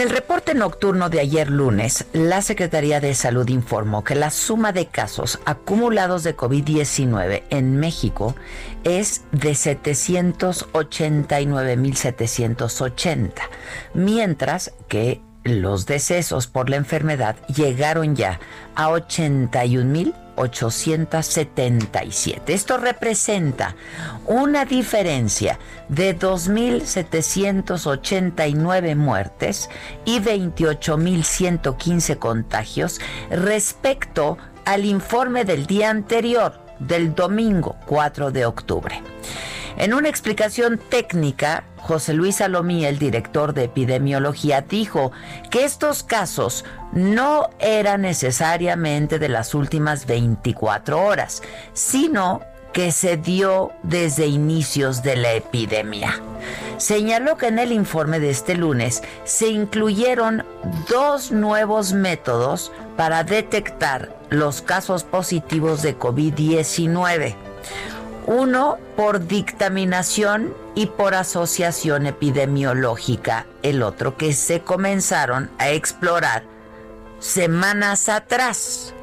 En el reporte nocturno de ayer lunes, la Secretaría de Salud informó que la suma de casos acumulados de COVID-19 en México es de 789.780, mientras que los decesos por la enfermedad llegaron ya a 81.877. Esto representa una diferencia de 2.789 muertes y 28.115 contagios respecto al informe del día anterior, del domingo 4 de octubre. En una explicación técnica, José Luis Salomí, el director de epidemiología, dijo que estos casos no eran necesariamente de las últimas 24 horas, sino que se dio desde inicios de la epidemia. Señaló que en el informe de este lunes se incluyeron dos nuevos métodos para detectar los casos positivos de COVID-19 uno por dictaminación y por asociación epidemiológica, el otro que se comenzaron a explorar semanas atrás.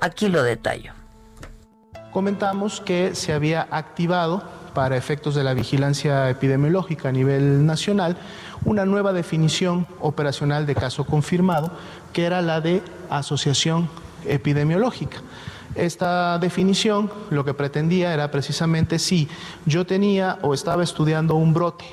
Aquí lo detallo. Comentamos que se había activado para efectos de la vigilancia epidemiológica a nivel nacional una nueva definición operacional de caso confirmado, que era la de asociación epidemiológica. Esta definición lo que pretendía era precisamente si yo tenía o estaba estudiando un brote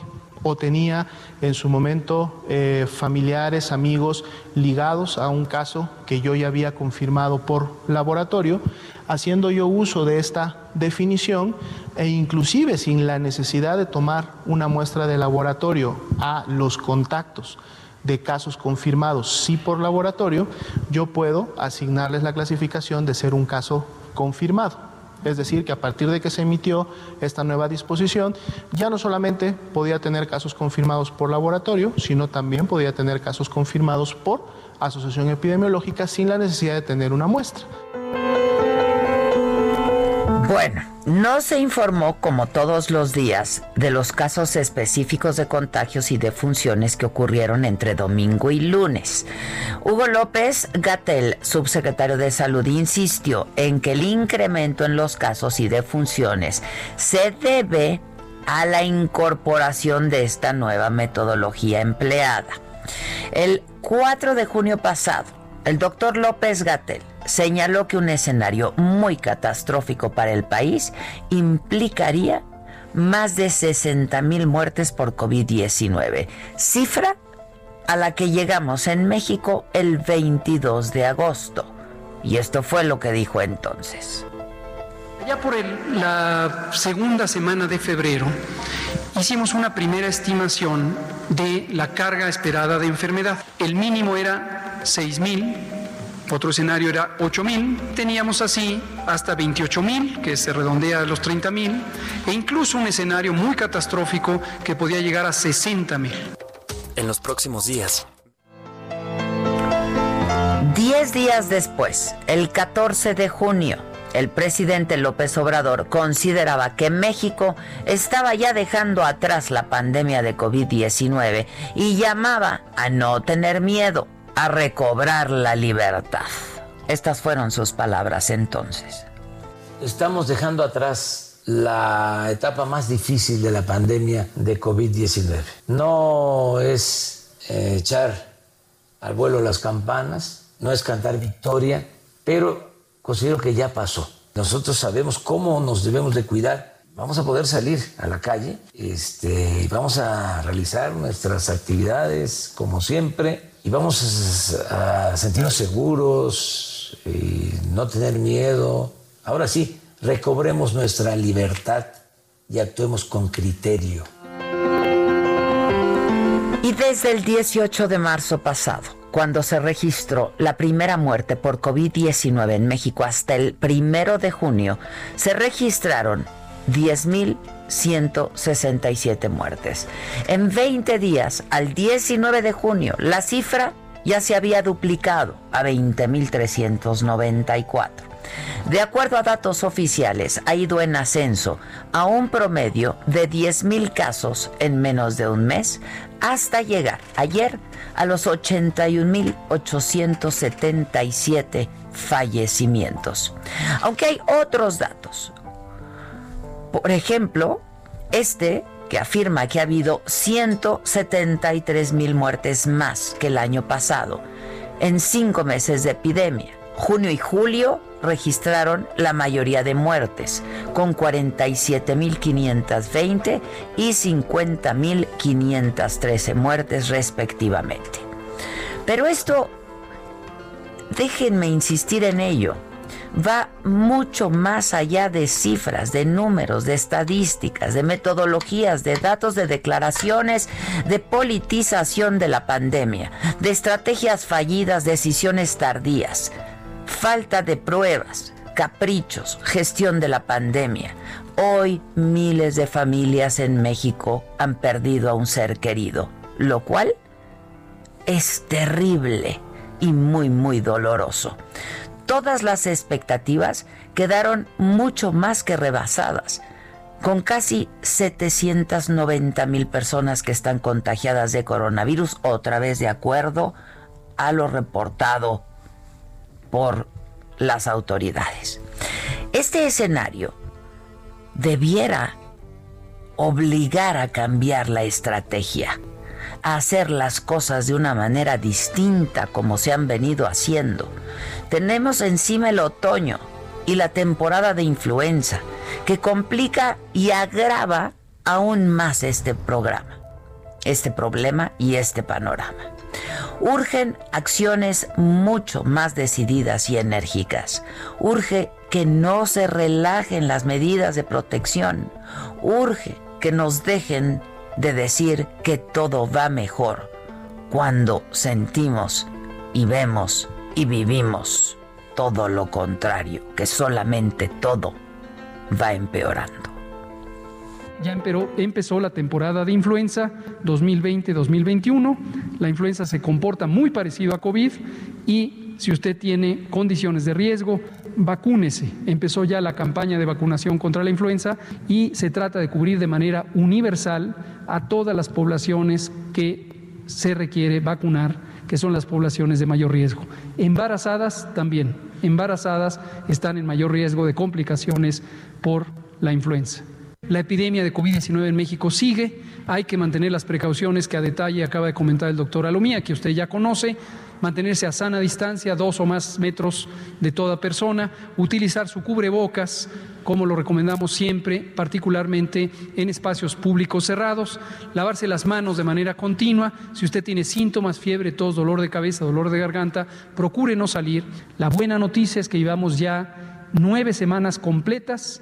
o tenía en su momento eh, familiares, amigos ligados a un caso que yo ya había confirmado por laboratorio, haciendo yo uso de esta definición e inclusive sin la necesidad de tomar una muestra de laboratorio a los contactos de casos confirmados sí por laboratorio, yo puedo asignarles la clasificación de ser un caso confirmado. Es decir, que a partir de que se emitió esta nueva disposición, ya no solamente podía tener casos confirmados por laboratorio, sino también podía tener casos confirmados por asociación epidemiológica sin la necesidad de tener una muestra. Bueno, no se informó, como todos los días, de los casos específicos de contagios y defunciones que ocurrieron entre domingo y lunes. Hugo López Gatel, subsecretario de Salud, insistió en que el incremento en los casos y defunciones se debe a la incorporación de esta nueva metodología empleada. El 4 de junio pasado, el doctor López Gatel señaló que un escenario muy catastrófico para el país implicaría más de 60 mil muertes por COVID-19, cifra a la que llegamos en México el 22 de agosto. Y esto fue lo que dijo entonces. Ya por la segunda semana de febrero hicimos una primera estimación de la carga esperada de enfermedad. El mínimo era 6 mil otro escenario era 8.000, teníamos así hasta 28.000, que se redondea a los 30.000, e incluso un escenario muy catastrófico que podía llegar a 60.000. En los próximos días. Diez días después, el 14 de junio, el presidente López Obrador consideraba que México estaba ya dejando atrás la pandemia de COVID-19 y llamaba a no tener miedo a recobrar la libertad. Estas fueron sus palabras entonces. Estamos dejando atrás la etapa más difícil de la pandemia de COVID-19. No es eh, echar al vuelo las campanas, no es cantar victoria, pero considero que ya pasó. Nosotros sabemos cómo nos debemos de cuidar. Vamos a poder salir a la calle, este, vamos a realizar nuestras actividades como siempre y vamos a sentirnos seguros y no tener miedo. Ahora sí, recobremos nuestra libertad y actuemos con criterio. Y desde el 18 de marzo pasado, cuando se registró la primera muerte por COVID-19 en México hasta el primero de junio, se registraron 10.167 muertes. En 20 días, al 19 de junio, la cifra ya se había duplicado a 20.394. De acuerdo a datos oficiales, ha ido en ascenso a un promedio de 10.000 casos en menos de un mes, hasta llegar ayer a los 81.877 fallecimientos. Aunque hay otros datos. Por ejemplo, este que afirma que ha habido 173 mil muertes más que el año pasado en cinco meses de epidemia. Junio y julio registraron la mayoría de muertes, con 47.520 y 50.513 muertes respectivamente. Pero esto, déjenme insistir en ello, va mucho más allá de cifras, de números, de estadísticas, de metodologías, de datos, de declaraciones, de politización de la pandemia, de estrategias fallidas, decisiones tardías, falta de pruebas, caprichos, gestión de la pandemia. Hoy miles de familias en México han perdido a un ser querido, lo cual es terrible y muy, muy doloroso todas las expectativas quedaron mucho más que rebasadas, con casi 790 mil personas que están contagiadas de coronavirus, otra vez de acuerdo a lo reportado por las autoridades. Este escenario debiera obligar a cambiar la estrategia, hacer las cosas de una manera distinta como se han venido haciendo, tenemos encima el otoño y la temporada de influenza, que complica y agrava aún más este programa, este problema y este panorama. Urgen acciones mucho más decididas y enérgicas. Urge que no se relajen las medidas de protección. Urge que nos dejen de decir que todo va mejor cuando sentimos y vemos y vivimos todo lo contrario, que solamente todo va empeorando. Ya empezó la temporada de influenza 2020-2021. La influenza se comporta muy parecido a COVID y si usted tiene condiciones de riesgo, vacúnese. Empezó ya la campaña de vacunación contra la influenza y se trata de cubrir de manera universal a todas las poblaciones que se requiere vacunar que son las poblaciones de mayor riesgo. Embarazadas también, embarazadas están en mayor riesgo de complicaciones por la influenza. La epidemia de COVID-19 en México sigue, hay que mantener las precauciones que a detalle acaba de comentar el doctor Alomía, que usted ya conoce, mantenerse a sana distancia, dos o más metros de toda persona, utilizar su cubrebocas, como lo recomendamos siempre, particularmente en espacios públicos cerrados, lavarse las manos de manera continua, si usted tiene síntomas, fiebre, tos, dolor de cabeza, dolor de garganta, procure no salir. La buena noticia es que llevamos ya nueve semanas completas